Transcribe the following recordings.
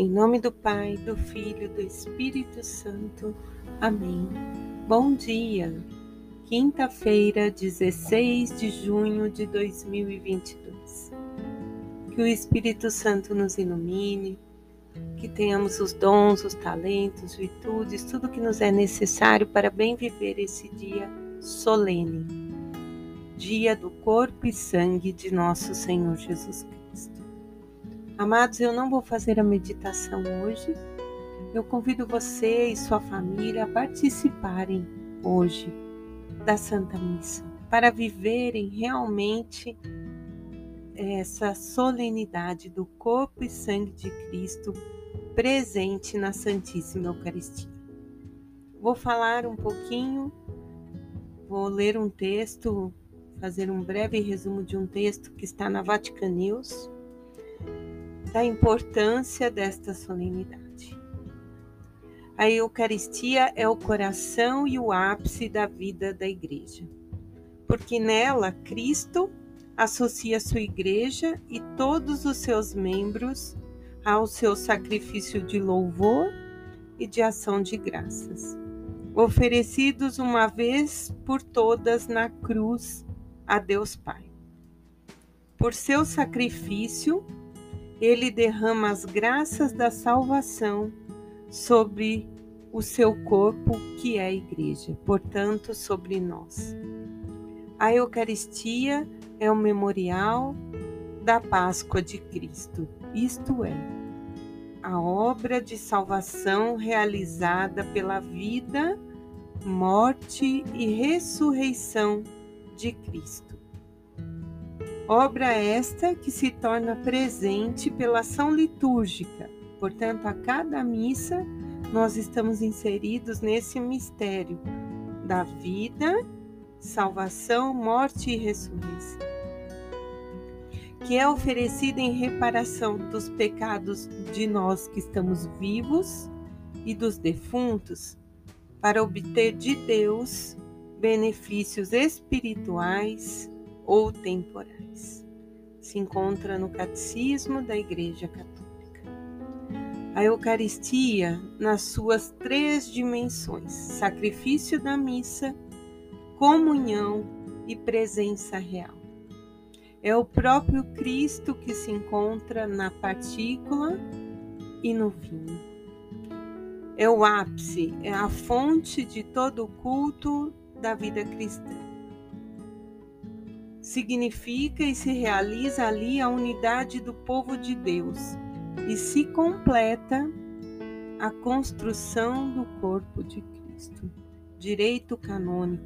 Em nome do Pai, do Filho, do Espírito Santo. Amém. Bom dia. Quinta-feira, 16 de junho de 2022. Que o Espírito Santo nos ilumine, que tenhamos os dons, os talentos, virtudes, tudo que nos é necessário para bem viver esse dia solene. Dia do corpo e sangue de nosso Senhor Jesus Cristo. Amados, eu não vou fazer a meditação hoje. Eu convido você e sua família a participarem hoje da Santa Missa, para viverem realmente essa solenidade do corpo e sangue de Cristo presente na Santíssima Eucaristia. Vou falar um pouquinho, vou ler um texto, fazer um breve resumo de um texto que está na Vatican News da importância desta solenidade. A Eucaristia é o coração e o ápice da vida da Igreja, porque nela Cristo associa sua Igreja e todos os seus membros ao seu sacrifício de louvor e de ação de graças, oferecidos uma vez por todas na cruz a Deus Pai. Por seu sacrifício, ele derrama as graças da salvação sobre o seu corpo, que é a Igreja, portanto, sobre nós. A Eucaristia é o memorial da Páscoa de Cristo, isto é, a obra de salvação realizada pela vida, morte e ressurreição de Cristo. Obra esta que se torna presente pela ação litúrgica. Portanto, a cada missa nós estamos inseridos nesse mistério da vida, salvação, morte e ressurreição, que é oferecida em reparação dos pecados de nós que estamos vivos e dos defuntos, para obter de Deus benefícios espirituais ou temporais. Se encontra no Catecismo da Igreja Católica. A Eucaristia, nas suas três dimensões: sacrifício da missa, comunhão e presença real. É o próprio Cristo que se encontra na partícula e no vinho. É o ápice, é a fonte de todo o culto da vida cristã significa e se realiza ali a unidade do povo de Deus e se completa a construção do corpo de Cristo, direito canônico.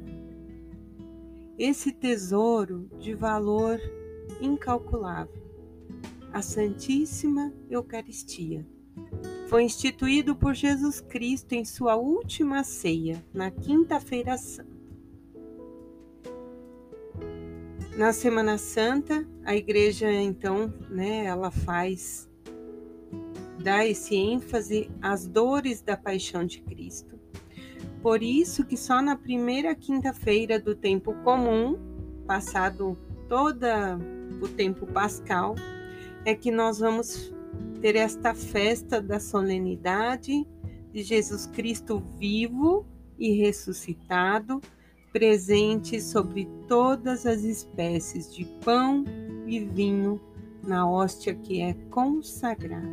Esse tesouro de valor incalculável, a Santíssima Eucaristia, foi instituído por Jesus Cristo em sua última ceia, na Quinta-feira Santa Na Semana Santa, a igreja então, né, ela faz dá esse ênfase às dores da paixão de Cristo. Por isso que só na primeira quinta-feira do tempo comum, passado toda o tempo pascal, é que nós vamos ter esta festa da solenidade de Jesus Cristo vivo e ressuscitado, presente sobre todas as espécies de pão e vinho na hóstia que é consagrada.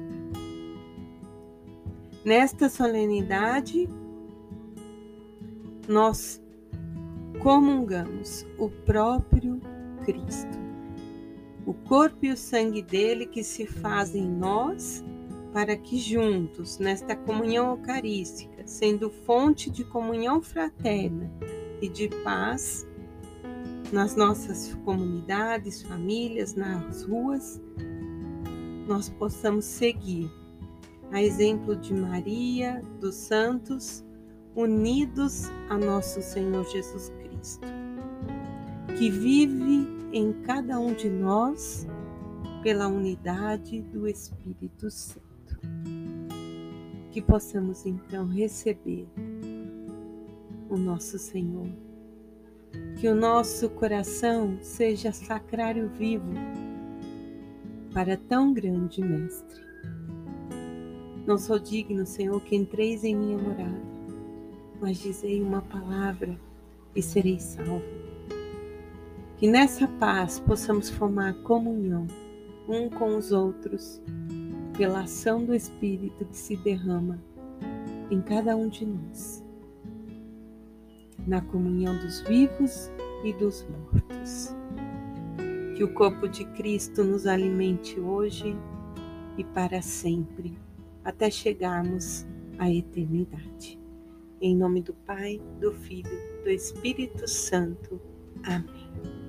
Nesta solenidade, nós comungamos o próprio Cristo, o corpo e o sangue dele que se fazem em nós, para que juntos, nesta comunhão eucarística, sendo fonte de comunhão fraterna, e de paz nas nossas comunidades, famílias, nas ruas, nós possamos seguir a exemplo de Maria, dos santos, unidos a nosso Senhor Jesus Cristo, que vive em cada um de nós pela unidade do Espírito Santo. Que possamos então receber o nosso Senhor. Que o nosso coração seja sacrário vivo para tão grande Mestre. Não sou digno, Senhor, que entreis em minha morada, mas dizei uma palavra e serei salvo. Que nessa paz possamos formar comunhão um com os outros, pela ação do Espírito que se derrama em cada um de nós, na comunhão dos vivos e dos mortos. Que o corpo de Cristo nos alimente hoje e para sempre, até chegarmos à eternidade. Em nome do Pai, do Filho, do Espírito Santo. Amém.